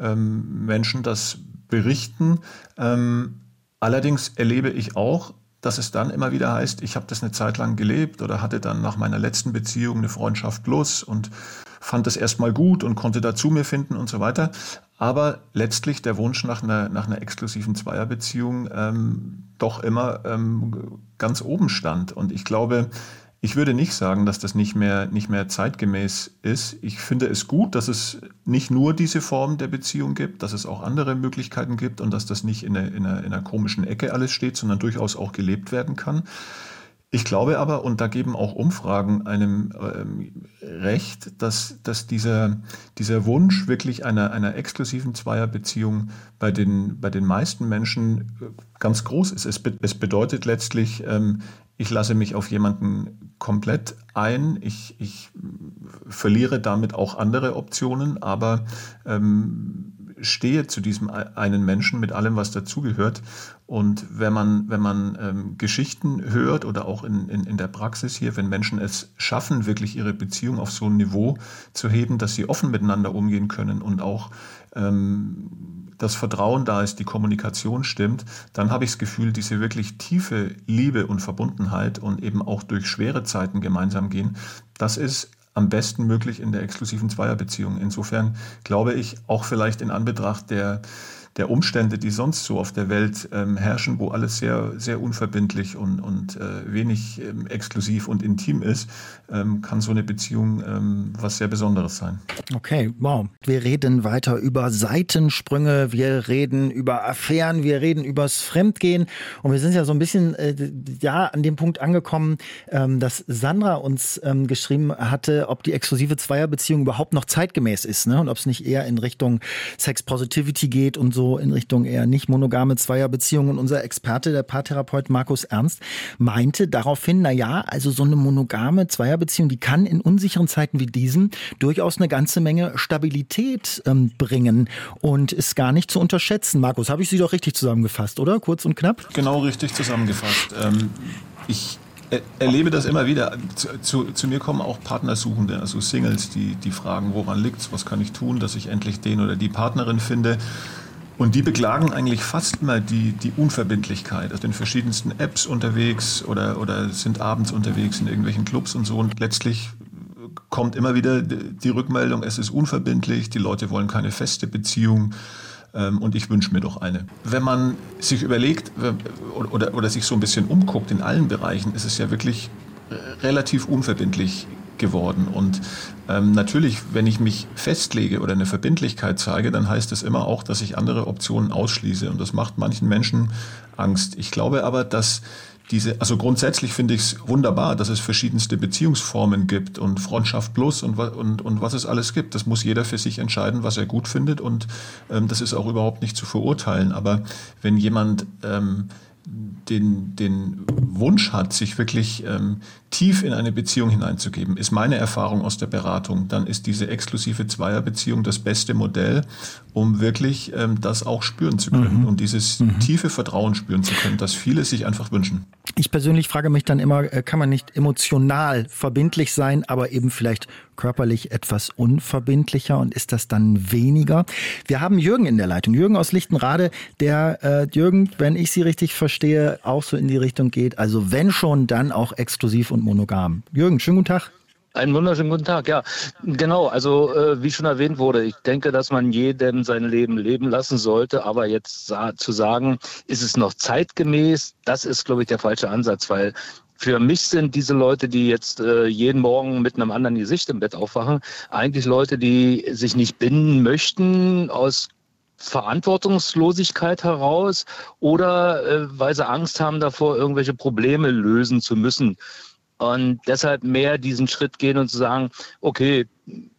ähm, Menschen das berichten. Ähm, allerdings erlebe ich auch, dass es dann immer wieder heißt, ich habe das eine Zeit lang gelebt oder hatte dann nach meiner letzten Beziehung eine Freundschaft plus und fand das erstmal gut und konnte da zu mir finden und so weiter. Aber letztlich der Wunsch nach einer, nach einer exklusiven Zweierbeziehung ähm, doch immer ähm, ganz oben stand. Und ich glaube, ich würde nicht sagen, dass das nicht mehr, nicht mehr zeitgemäß ist. Ich finde es gut, dass es nicht nur diese Form der Beziehung gibt, dass es auch andere Möglichkeiten gibt und dass das nicht in einer, in einer, in einer komischen Ecke alles steht, sondern durchaus auch gelebt werden kann. Ich glaube aber, und da geben auch Umfragen einem ähm, recht, dass, dass dieser, dieser Wunsch wirklich einer, einer exklusiven Zweierbeziehung bei den, bei den meisten Menschen äh, ganz groß ist. Es, be, es bedeutet letztlich, ähm, ich lasse mich auf jemanden komplett ein. Ich, ich verliere damit auch andere Optionen, aber ähm, stehe zu diesem einen Menschen mit allem, was dazugehört. Und wenn man, wenn man ähm, Geschichten hört oder auch in, in, in der Praxis hier, wenn Menschen es schaffen, wirklich ihre Beziehung auf so ein Niveau zu heben, dass sie offen miteinander umgehen können und auch ähm, das Vertrauen da ist, die Kommunikation stimmt, dann habe ich das Gefühl, diese wirklich tiefe Liebe und Verbundenheit und eben auch durch schwere Zeiten gemeinsam gehen, das ist am besten möglich in der exklusiven Zweierbeziehung. Insofern glaube ich, auch vielleicht in Anbetracht der, der Umstände, die sonst so auf der Welt ähm, herrschen, wo alles sehr, sehr unverbindlich und, und äh, wenig ähm, exklusiv und intim ist, ähm, kann so eine Beziehung ähm, was sehr Besonderes sein. Okay, wow. Wir reden weiter über Seitensprünge, wir reden über Affären, wir reden übers Fremdgehen und wir sind ja so ein bisschen äh, ja an dem Punkt angekommen, ähm, dass Sandra uns ähm, geschrieben hatte, ob die exklusive Zweierbeziehung überhaupt noch zeitgemäß ist ne? und ob es nicht eher in Richtung Sex Positivity geht und so in Richtung eher nicht monogame Zweierbeziehungen. Unser Experte, der Paartherapeut Markus Ernst, meinte daraufhin, na ja, also so eine monogame Zweierbeziehung, die kann in unsicheren Zeiten wie diesen durchaus eine ganze Menge Stabilität ähm, bringen und ist gar nicht zu unterschätzen. Markus, habe ich Sie doch richtig zusammengefasst, oder? Kurz und knapp? Genau richtig zusammengefasst. Ähm, ich erlebe das immer wieder. Zu, zu, zu, mir kommen auch Partnersuchende, also Singles, die, die fragen, woran liegt's, was kann ich tun, dass ich endlich den oder die Partnerin finde. Und die beklagen eigentlich fast immer die, die Unverbindlichkeit. Also in verschiedensten Apps unterwegs oder, oder sind abends unterwegs in irgendwelchen Clubs und so. Und letztlich kommt immer wieder die Rückmeldung, es ist unverbindlich, die Leute wollen keine feste Beziehung ähm, und ich wünsche mir doch eine. Wenn man sich überlegt oder, oder sich so ein bisschen umguckt in allen Bereichen, ist es ja wirklich relativ unverbindlich geworden. Und ähm, natürlich, wenn ich mich festlege oder eine Verbindlichkeit zeige, dann heißt es immer auch, dass ich andere Optionen ausschließe. Und das macht manchen Menschen Angst. Ich glaube aber, dass diese, also grundsätzlich finde ich es wunderbar, dass es verschiedenste Beziehungsformen gibt und Freundschaft plus und, und, und was es alles gibt. Das muss jeder für sich entscheiden, was er gut findet und ähm, das ist auch überhaupt nicht zu verurteilen. Aber wenn jemand ähm, den, den Wunsch hat, sich wirklich ähm, tief in eine Beziehung hineinzugeben, ist meine Erfahrung aus der Beratung, dann ist diese exklusive Zweierbeziehung das beste Modell, um wirklich ähm, das auch spüren zu können mhm. und dieses mhm. tiefe Vertrauen spüren zu können, das viele sich einfach wünschen. Ich persönlich frage mich dann immer, äh, kann man nicht emotional verbindlich sein, aber eben vielleicht körperlich etwas unverbindlicher und ist das dann weniger? Wir haben Jürgen in der Leitung, Jürgen aus Lichtenrade, der äh, Jürgen, wenn ich Sie richtig verstehe, auch so in die Richtung geht. Also wenn schon, dann auch exklusiv und monogam. Jürgen, schönen guten Tag. Einen wunderschönen guten Tag, ja. Genau, also äh, wie schon erwähnt wurde, ich denke, dass man jedem sein Leben leben lassen sollte, aber jetzt sa zu sagen, ist es noch zeitgemäß, das ist, glaube ich, der falsche Ansatz, weil für mich sind diese Leute, die jetzt äh, jeden Morgen mit einem anderen Gesicht im Bett aufwachen, eigentlich Leute, die sich nicht binden möchten aus Verantwortungslosigkeit heraus oder äh, weil sie Angst haben davor, irgendwelche Probleme lösen zu müssen. Und deshalb mehr diesen Schritt gehen und zu sagen, okay,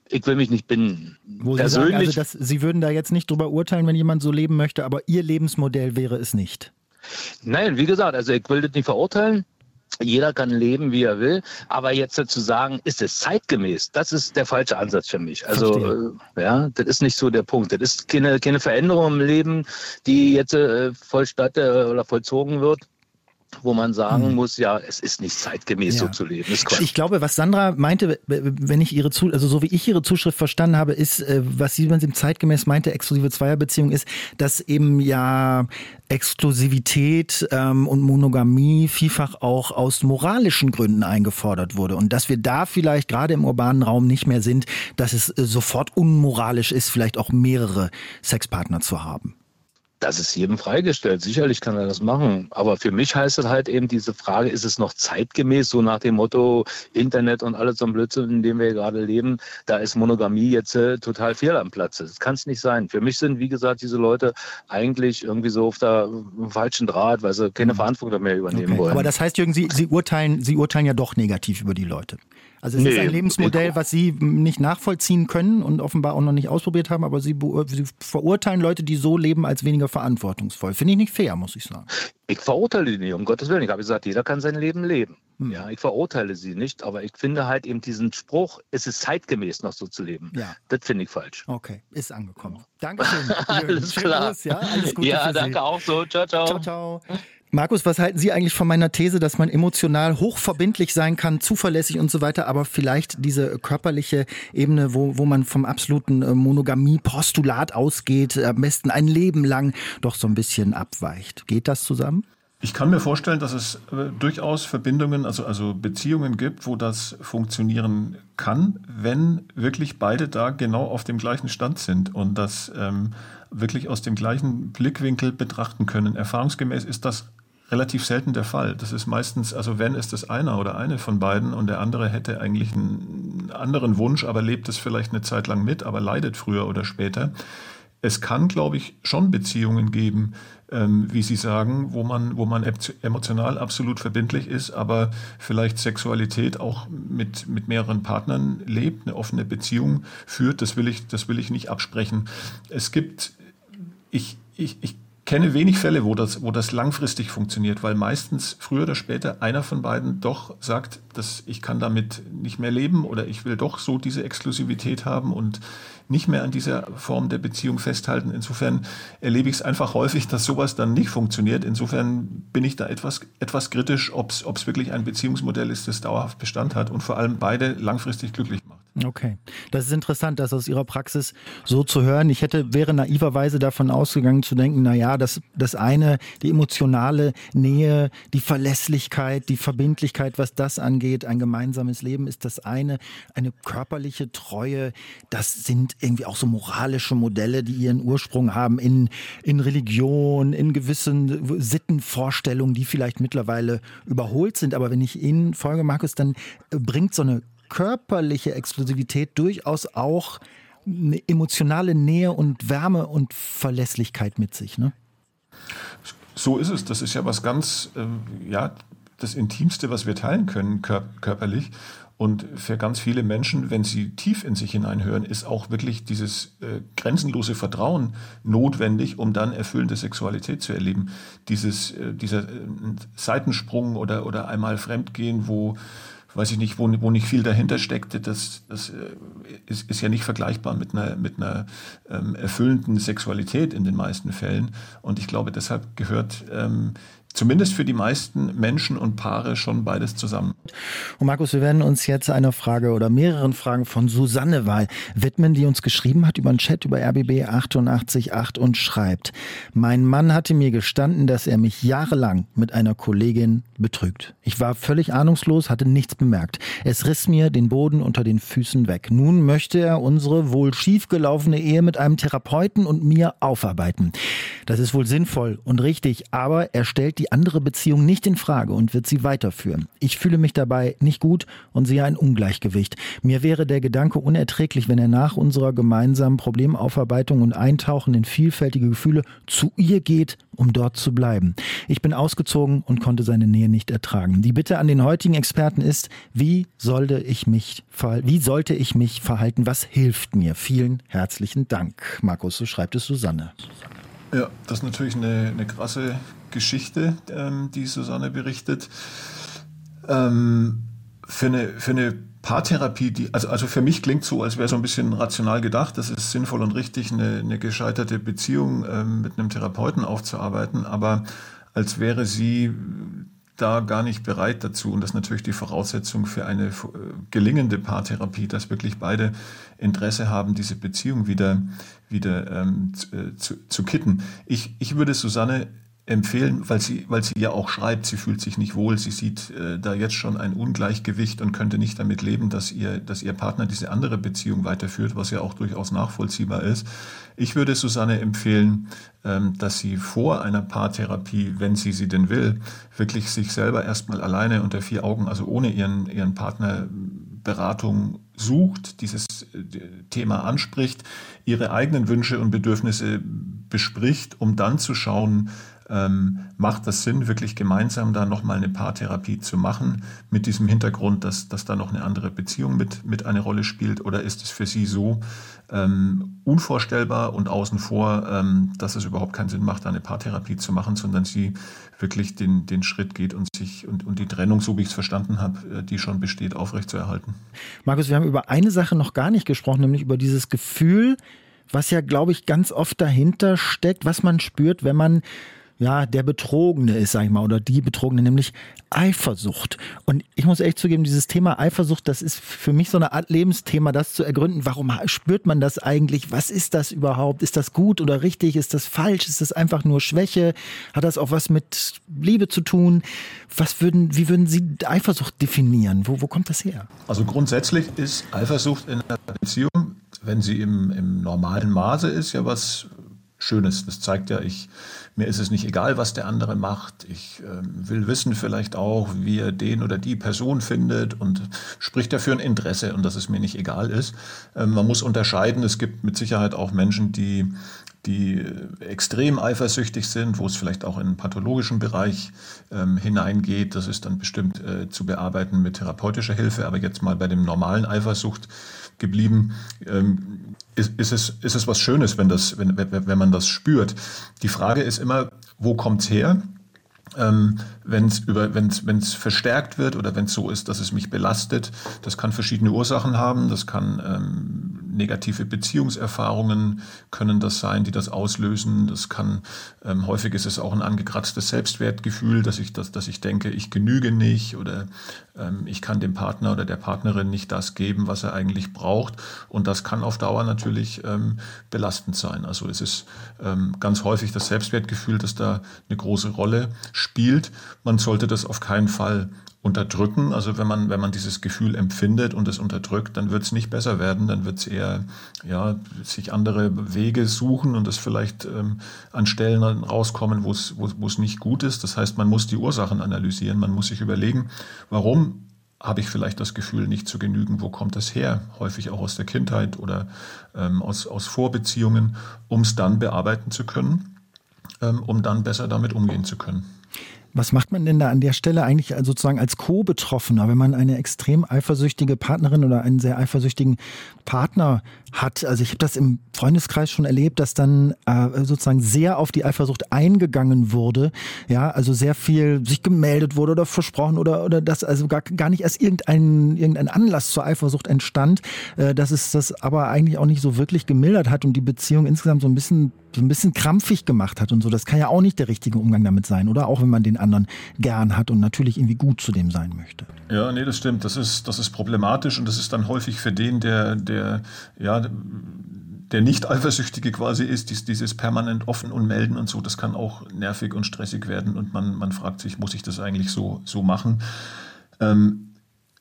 ich will mich nicht binden. Wo Sie sagen, also dass Sie würden da jetzt nicht drüber urteilen, wenn jemand so leben möchte, aber Ihr Lebensmodell wäre es nicht. Nein, wie gesagt, also ich will das nicht verurteilen. Jeder kann leben, wie er will. Aber jetzt zu sagen, ist es zeitgemäß, das ist der falsche Ansatz für mich. Also, äh, ja, das ist nicht so der Punkt. Das ist keine, keine Veränderung im Leben, die jetzt äh, vollstatt äh, oder vollzogen wird wo man sagen mhm. muss, ja, es ist nicht zeitgemäß, ja. so zu leben. Ich glaube, was Sandra meinte, wenn ich ihre zu, also so wie ich ihre Zuschrift verstanden habe, ist, äh, was sie, wenn sie zeitgemäß meinte, exklusive Zweierbeziehung ist, dass eben ja Exklusivität ähm, und Monogamie vielfach auch aus moralischen Gründen eingefordert wurde und dass wir da vielleicht gerade im urbanen Raum nicht mehr sind, dass es äh, sofort unmoralisch ist, vielleicht auch mehrere Sexpartner zu haben. Das ist jedem freigestellt. Sicherlich kann er das machen. Aber für mich heißt es halt eben diese Frage, ist es noch zeitgemäß, so nach dem Motto Internet und alles so ein Blödsinn, in dem wir gerade leben, da ist Monogamie jetzt äh, total fehl am Platz. Das kann es nicht sein. Für mich sind, wie gesagt, diese Leute eigentlich irgendwie so auf der falschen Draht, weil sie keine mhm. Verantwortung mehr übernehmen okay. wollen. Aber das heißt, Jürgen, Sie, Sie, urteilen, Sie urteilen ja doch negativ über die Leute. Also es nee, ist ein Lebensmodell, was Sie nicht nachvollziehen können und offenbar auch noch nicht ausprobiert haben, aber Sie, Sie verurteilen Leute, die so leben, als weniger verantwortungsvoll. Finde ich nicht fair, muss ich sagen. Ich verurteile die nicht, um Gottes Willen. Ich habe gesagt, jeder kann sein Leben leben. Hm. Ja, ich verurteile sie nicht, aber ich finde halt eben diesen Spruch, es ist zeitgemäß noch so zu leben. Ja. Das finde ich falsch. Okay, ist angekommen. Dankeschön. Alles klar. Ja, Alles Gute ja danke auch so. Ciao, ciao. Ciao, ciao. Markus, was halten Sie eigentlich von meiner These, dass man emotional hochverbindlich sein kann, zuverlässig und so weiter, aber vielleicht diese körperliche Ebene, wo, wo man vom absoluten äh, Monogamie-Postulat ausgeht, am besten ein Leben lang doch so ein bisschen abweicht? Geht das zusammen? Ich kann mir vorstellen, dass es äh, durchaus Verbindungen, also, also Beziehungen gibt, wo das funktionieren kann, wenn wirklich beide da genau auf dem gleichen Stand sind und das ähm, wirklich aus dem gleichen Blickwinkel betrachten können. Erfahrungsgemäß ist das relativ selten der Fall. Das ist meistens, also wenn ist das einer oder eine von beiden und der andere hätte eigentlich einen anderen Wunsch, aber lebt es vielleicht eine Zeit lang mit, aber leidet früher oder später. Es kann, glaube ich, schon Beziehungen geben, ähm, wie Sie sagen, wo man, wo man emotional absolut verbindlich ist, aber vielleicht Sexualität auch mit, mit mehreren Partnern lebt, eine offene Beziehung führt. Das will ich, das will ich nicht absprechen. Es gibt, ich, ich, ich kenne wenig Fälle, wo das, wo das langfristig funktioniert, weil meistens früher oder später einer von beiden doch sagt, dass ich kann damit nicht mehr leben oder ich will doch so diese Exklusivität haben und nicht mehr an dieser Form der Beziehung festhalten. Insofern erlebe ich es einfach häufig, dass sowas dann nicht funktioniert. Insofern bin ich da etwas, etwas kritisch, ob es wirklich ein Beziehungsmodell ist, das dauerhaft Bestand hat und vor allem beide langfristig glücklich macht. Okay, das ist interessant, das aus Ihrer Praxis so zu hören. Ich hätte wäre naiverweise davon ausgegangen zu denken, na ja, das das eine, die emotionale Nähe, die Verlässlichkeit, die Verbindlichkeit, was das angeht, ein gemeinsames Leben ist das eine, eine körperliche Treue, das sind irgendwie auch so moralische Modelle, die ihren Ursprung haben in in Religion, in gewissen Sittenvorstellungen, die vielleicht mittlerweile überholt sind, aber wenn ich Ihnen folge, Markus, dann bringt so eine körperliche Exklusivität durchaus auch eine emotionale Nähe und Wärme und Verlässlichkeit mit sich. Ne? So ist es. Das ist ja was ganz, äh, ja, das Intimste, was wir teilen können kör körperlich. Und für ganz viele Menschen, wenn sie tief in sich hineinhören, ist auch wirklich dieses äh, grenzenlose Vertrauen notwendig, um dann erfüllende Sexualität zu erleben. Dieses, äh, dieser äh, Seitensprung oder, oder einmal Fremdgehen, wo weiß ich nicht, wo, wo nicht viel dahinter steckte, das, das äh, ist, ist ja nicht vergleichbar mit einer, mit einer ähm, erfüllenden Sexualität in den meisten Fällen. Und ich glaube, deshalb gehört ähm, zumindest für die meisten Menschen und Paare schon beides zusammen. Und Markus, wir werden uns jetzt einer Frage oder mehreren Fragen von Susanne Wahl widmen, die uns geschrieben hat über einen Chat über RBB 888 und schreibt, mein Mann hatte mir gestanden, dass er mich jahrelang mit einer Kollegin betrügt. Ich war völlig ahnungslos, hatte nichts bemerkt. Es riss mir den Boden unter den Füßen weg. Nun möchte er unsere wohl schiefgelaufene Ehe mit einem Therapeuten und mir aufarbeiten. Das ist wohl sinnvoll und richtig, aber er stellt die andere Beziehung nicht in Frage und wird sie weiterführen. Ich fühle mich dabei nicht gut und sehe ein Ungleichgewicht. Mir wäre der Gedanke unerträglich, wenn er nach unserer gemeinsamen Problemaufarbeitung und Eintauchen in vielfältige Gefühle zu ihr geht, um dort zu bleiben. Ich bin ausgezogen und konnte seine Nähe nicht ertragen. Die Bitte an den heutigen Experten ist, wie sollte ich mich, wie sollte ich mich verhalten? Was hilft mir? Vielen herzlichen Dank. Markus, so schreibt es Susanne. Ja, das ist natürlich eine, eine krasse Geschichte, ähm, die Susanne berichtet. Ähm, für eine, für eine Paartherapie, die, also, also für mich klingt so, als wäre so ein bisschen rational gedacht, das ist sinnvoll und richtig, eine, eine gescheiterte Beziehung ähm, mit einem Therapeuten aufzuarbeiten, aber als wäre sie da gar nicht bereit dazu. Und das ist natürlich die Voraussetzung für eine äh, gelingende Paartherapie, dass wirklich beide Interesse haben, diese Beziehung wieder, wieder ähm, zu, äh, zu, kitten. Ich, ich würde Susanne empfehlen, weil sie, weil sie ja auch schreibt, sie fühlt sich nicht wohl, sie sieht äh, da jetzt schon ein Ungleichgewicht und könnte nicht damit leben, dass ihr, dass ihr Partner diese andere Beziehung weiterführt, was ja auch durchaus nachvollziehbar ist. Ich würde Susanne empfehlen, ähm, dass sie vor einer Paartherapie, wenn sie sie denn will, wirklich sich selber erstmal alleine unter vier Augen, also ohne ihren, ihren Partner Beratung sucht, dieses äh, Thema anspricht, ihre eigenen Wünsche und Bedürfnisse bespricht, um dann zu schauen, ähm, macht das Sinn, wirklich gemeinsam da nochmal eine Paartherapie zu machen, mit diesem Hintergrund, dass, dass da noch eine andere Beziehung mit, mit eine Rolle spielt? Oder ist es für Sie so ähm, unvorstellbar und außen vor, ähm, dass es überhaupt keinen Sinn macht, da eine Paartherapie zu machen, sondern sie wirklich den, den Schritt geht und sich und, und die Trennung, so wie ich es verstanden habe, äh, die schon besteht, aufrechtzuerhalten? Markus, wir haben über eine Sache noch gar nicht gesprochen, nämlich über dieses Gefühl, was ja, glaube ich, ganz oft dahinter steckt, was man spürt, wenn man ja, der Betrogene ist, sag ich mal, oder die Betrogene, nämlich Eifersucht. Und ich muss echt zugeben, dieses Thema Eifersucht, das ist für mich so eine Art Lebensthema, das zu ergründen. Warum spürt man das eigentlich? Was ist das überhaupt? Ist das gut oder richtig? Ist das falsch? Ist das einfach nur Schwäche? Hat das auch was mit Liebe zu tun? Was würden, wie würden Sie Eifersucht definieren? Wo, wo kommt das her? Also grundsätzlich ist Eifersucht in einer Beziehung, wenn sie im, im normalen Maße ist, ja was Schönes. Das zeigt ja, ich, mir ist es nicht egal, was der andere macht. Ich äh, will wissen vielleicht auch, wie er den oder die Person findet und spricht dafür ein Interesse und dass es mir nicht egal ist. Ähm, man muss unterscheiden. Es gibt mit Sicherheit auch Menschen, die die extrem eifersüchtig sind, wo es vielleicht auch in einen pathologischen Bereich ähm, hineingeht. Das ist dann bestimmt äh, zu bearbeiten mit therapeutischer Hilfe. Aber jetzt mal bei dem normalen Eifersucht geblieben. Ähm, ist, ist, es, ist es was Schönes, wenn, das, wenn, wenn man das spürt. Die Frage ist immer, wo kommt es her? Ähm, wenn es verstärkt wird oder wenn es so ist, dass es mich belastet. Das kann verschiedene Ursachen haben. Das kann ähm, negative Beziehungserfahrungen können das sein, die das auslösen. Das kann ähm, häufig ist es auch ein angekratztes Selbstwertgefühl, dass ich das, dass ich denke, ich genüge nicht oder ähm, ich kann dem Partner oder der Partnerin nicht das geben, was er eigentlich braucht. Und das kann auf Dauer natürlich ähm, belastend sein. Also es ist ähm, ganz häufig das Selbstwertgefühl, das da eine große Rolle spielt. Man sollte das auf keinen Fall unterdrücken. Also wenn man, wenn man dieses Gefühl empfindet und es unterdrückt, dann wird es nicht besser werden, dann wird es eher ja, sich andere Wege suchen und es vielleicht ähm, an Stellen rauskommen, wo es nicht gut ist. Das heißt, man muss die Ursachen analysieren, man muss sich überlegen, warum habe ich vielleicht das Gefühl, nicht zu genügen, wo kommt das her? Häufig auch aus der Kindheit oder ähm, aus, aus Vorbeziehungen, um es dann bearbeiten zu können, ähm, um dann besser damit umgehen zu können. Was macht man denn da an der Stelle eigentlich sozusagen als Co-Betroffener, wenn man eine extrem eifersüchtige Partnerin oder einen sehr eifersüchtigen Partner hat? Also ich habe das im Freundeskreis schon erlebt, dass dann äh, sozusagen sehr auf die Eifersucht eingegangen wurde. Ja, also sehr viel sich gemeldet wurde oder versprochen oder, oder dass also gar, gar nicht erst irgendein, irgendein Anlass zur Eifersucht entstand, äh, dass es das aber eigentlich auch nicht so wirklich gemildert hat und die Beziehung insgesamt so ein bisschen so ein bisschen krampfig gemacht hat und so. Das kann ja auch nicht der richtige Umgang damit sein, oder? Auch wenn man den anderen gern hat und natürlich irgendwie gut zu dem sein möchte. Ja, nee, das stimmt. Das ist, das ist problematisch und das ist dann häufig für den, der, der, ja, der nicht eifersüchtige quasi ist, dies, dieses permanent offen und melden und so, das kann auch nervig und stressig werden und man, man fragt sich, muss ich das eigentlich so, so machen? Ähm,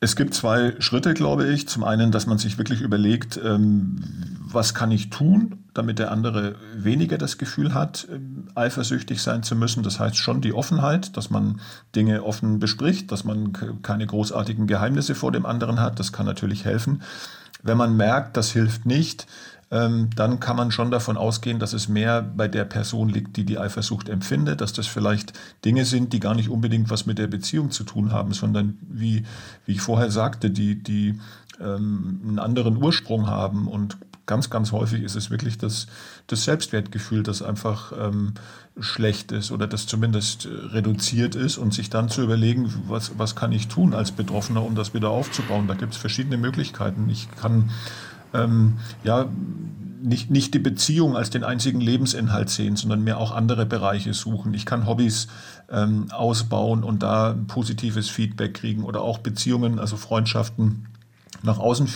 es gibt zwei Schritte, glaube ich. Zum einen, dass man sich wirklich überlegt, ähm, was kann ich tun, damit der andere weniger das Gefühl hat, ähm, eifersüchtig sein zu müssen. Das heißt schon die Offenheit, dass man Dinge offen bespricht, dass man keine großartigen Geheimnisse vor dem anderen hat. Das kann natürlich helfen. Wenn man merkt, das hilft nicht, ähm, dann kann man schon davon ausgehen, dass es mehr bei der Person liegt, die die Eifersucht empfindet, dass das vielleicht Dinge sind, die gar nicht unbedingt was mit der Beziehung zu tun haben, sondern wie, wie ich vorher sagte, die, die ähm, einen anderen Ursprung haben und ganz, ganz häufig ist es wirklich das, das Selbstwertgefühl, das einfach ähm, schlecht ist oder das zumindest reduziert ist und sich dann zu überlegen, was, was kann ich tun als Betroffener, um das wieder aufzubauen. Da gibt es verschiedene Möglichkeiten. Ich kann ähm, ja, nicht, nicht die Beziehung als den einzigen Lebensinhalt sehen, sondern mehr auch andere Bereiche suchen. Ich kann Hobbys ähm, ausbauen und da positives Feedback kriegen oder auch Beziehungen, also Freundschaften nach außen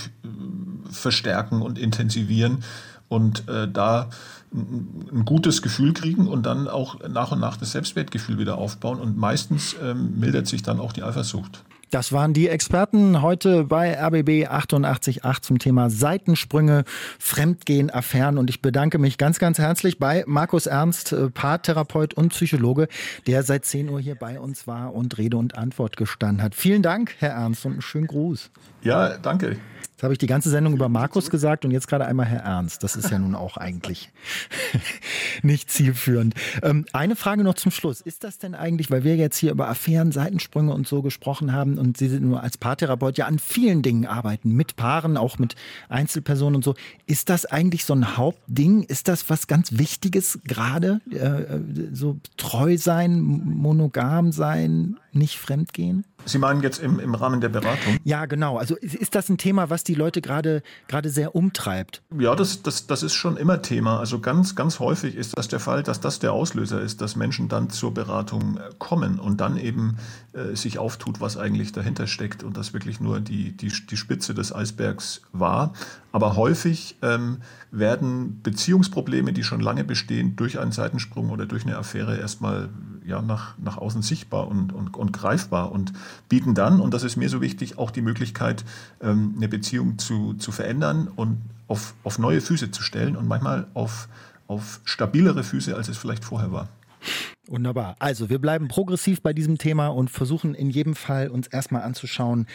verstärken und intensivieren und äh, da ein gutes Gefühl kriegen und dann auch nach und nach das Selbstwertgefühl wieder aufbauen und meistens ähm, mildert sich dann auch die Eifersucht. Das waren die Experten heute bei RBB 888 zum Thema Seitensprünge, Fremdgehen, Affären. Und ich bedanke mich ganz, ganz herzlich bei Markus Ernst, äh, Paartherapeut und Psychologe, der seit 10 Uhr hier bei uns war und Rede und Antwort gestanden hat. Vielen Dank, Herr Ernst, und einen schönen Gruß. Ja, danke. Jetzt habe ich die ganze Sendung über Markus gesagt und jetzt gerade einmal Herr Ernst. Das ist ja nun auch eigentlich nicht zielführend. Ähm, eine Frage noch zum Schluss. Ist das denn eigentlich, weil wir jetzt hier über Affären, Seitensprünge und so gesprochen haben und Sie sind nur als Paartherapeut ja an vielen Dingen arbeiten, mit Paaren, auch mit Einzelpersonen und so. Ist das eigentlich so ein Hauptding? Ist das was ganz Wichtiges gerade? Äh, so treu sein, monogam sein? Nicht fremdgehen? Sie meinen jetzt im, im Rahmen der Beratung? Ja, genau. Also ist das ein Thema, was die Leute gerade gerade sehr umtreibt? Ja, das, das, das ist schon immer Thema. Also ganz, ganz häufig ist das der Fall, dass das der Auslöser ist, dass Menschen dann zur Beratung äh, kommen und dann eben äh, sich auftut, was eigentlich dahinter steckt und das wirklich nur die, die, die Spitze des Eisbergs war. Aber häufig ähm, werden Beziehungsprobleme, die schon lange bestehen, durch einen Seitensprung oder durch eine Affäre erstmal ja, nach, nach außen sichtbar und, und, und greifbar und bieten dann, und das ist mir so wichtig, auch die Möglichkeit, ähm, eine Beziehung zu, zu verändern und auf, auf neue Füße zu stellen und manchmal auf, auf stabilere Füße, als es vielleicht vorher war. Wunderbar. Also wir bleiben progressiv bei diesem Thema und versuchen in jedem Fall uns erstmal anzuschauen,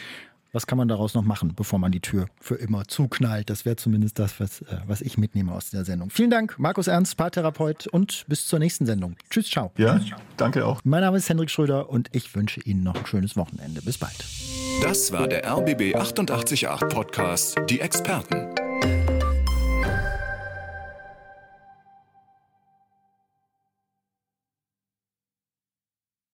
was kann man daraus noch machen, bevor man die Tür für immer zuknallt? Das wäre zumindest das, was, äh, was ich mitnehme aus der Sendung. Vielen Dank, Markus Ernst, Paartherapeut und bis zur nächsten Sendung. Tschüss, ciao. Ja, danke auch. Mein Name ist Hendrik Schröder und ich wünsche Ihnen noch ein schönes Wochenende. Bis bald. Das war der RBB 888 Podcast, die Experten.